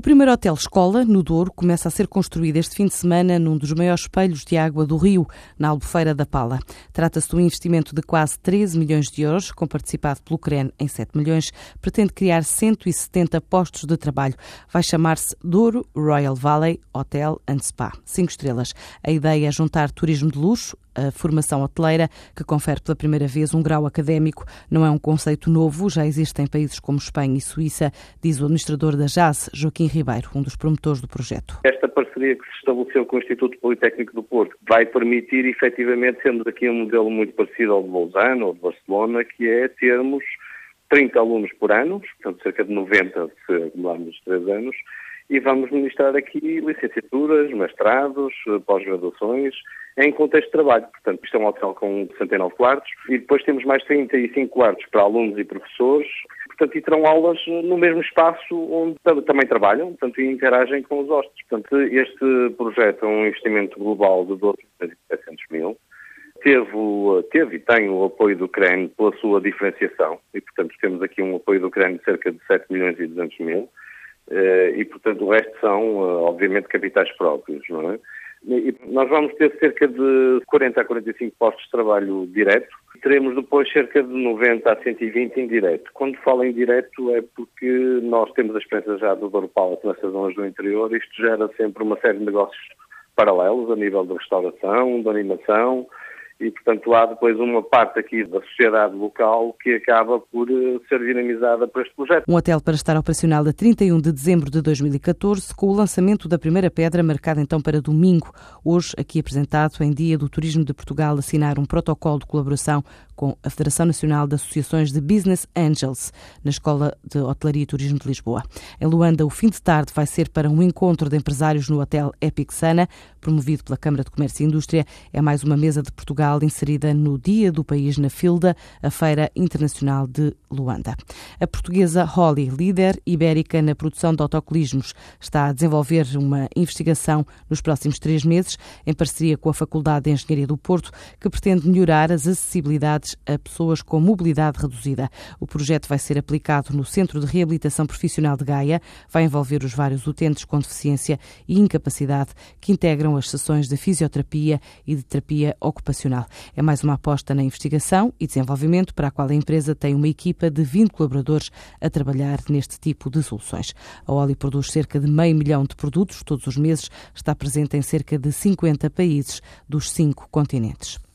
O primeiro hotel escola, no Douro, começa a ser construído este fim de semana num dos maiores espelhos de água do Rio, na Albufeira da Pala. Trata-se de um investimento de quase 13 milhões de euros, com participado pelo CREN em 7 milhões. Pretende criar 170 postos de trabalho. Vai chamar-se Douro Royal Valley Hotel and Spa. Cinco estrelas. A ideia é juntar turismo de luxo, a formação hoteleira, que confere pela primeira vez um grau académico. Não é um conceito novo, já existe em países como Espanha e Suíça, diz o administrador da JAS, Joaquim Ribeiro, um dos promotores do projeto. Esta parceria que se estabeleceu com o Instituto Politécnico do Porto vai permitir, efetivamente, sendo aqui um modelo muito parecido ao de Lausanne ou de Barcelona, que é termos 30 alunos por ano, portanto cerca de 90 se acumularmos os 3 anos, e vamos ministrar aqui licenciaturas, mestrados, pós-graduações, em contexto de trabalho. Portanto, isto é um hotel com 69 quartos e depois temos mais 35 quartos para alunos e professores. Portanto, e terão aulas no mesmo espaço onde também trabalham, portanto, e interagem com os hóspedes. Portanto, este projeto é um investimento global de 12.700 mil. Teve, teve e tem o apoio do CREN pela sua diferenciação e, portanto, temos aqui um apoio do CREN de cerca de 7 milhões e 200 mil eh, e, portanto, o resto são, eh, obviamente, capitais próprios, não é? E nós vamos ter cerca de 40 a 45 postos de trabalho direto. Teremos depois cerca de 90 a 120 indireto. Quando falo em direto é porque nós temos a experiência já do Douro Palace nessas zonas do interior. Isto gera sempre uma série de negócios paralelos a nível de restauração, de animação, e, portanto, há depois uma parte aqui da sociedade local que acaba por eh, ser dinamizada por este projeto. Um hotel para estar operacional a 31 de dezembro de 2014, com o lançamento da primeira pedra marcada então para domingo. Hoje, aqui apresentado em Dia do Turismo de Portugal, assinar um protocolo de colaboração com a Federação Nacional de Associações de Business Angels, na Escola de Hotelaria e Turismo de Lisboa. Em Luanda, o fim de tarde vai ser para um encontro de empresários no Hotel Epic Sana, promovido pela Câmara de Comércio e Indústria. É mais uma mesa de Portugal inserida no Dia do País na Filda, a Feira Internacional de Luanda. A portuguesa Holly, líder ibérica na produção de autocolismos, está a desenvolver uma investigação nos próximos três meses, em parceria com a Faculdade de Engenharia do Porto, que pretende melhorar as acessibilidades a pessoas com mobilidade reduzida. O projeto vai ser aplicado no Centro de Reabilitação Profissional de Gaia, vai envolver os vários utentes com deficiência e incapacidade que integram as sessões de fisioterapia e de terapia ocupacional. É mais uma aposta na investigação e desenvolvimento para a qual a empresa tem uma equipa de 20 colaboradores a trabalhar neste tipo de soluções. A Oli produz cerca de meio milhão de produtos todos os meses, está presente em cerca de 50 países dos cinco continentes.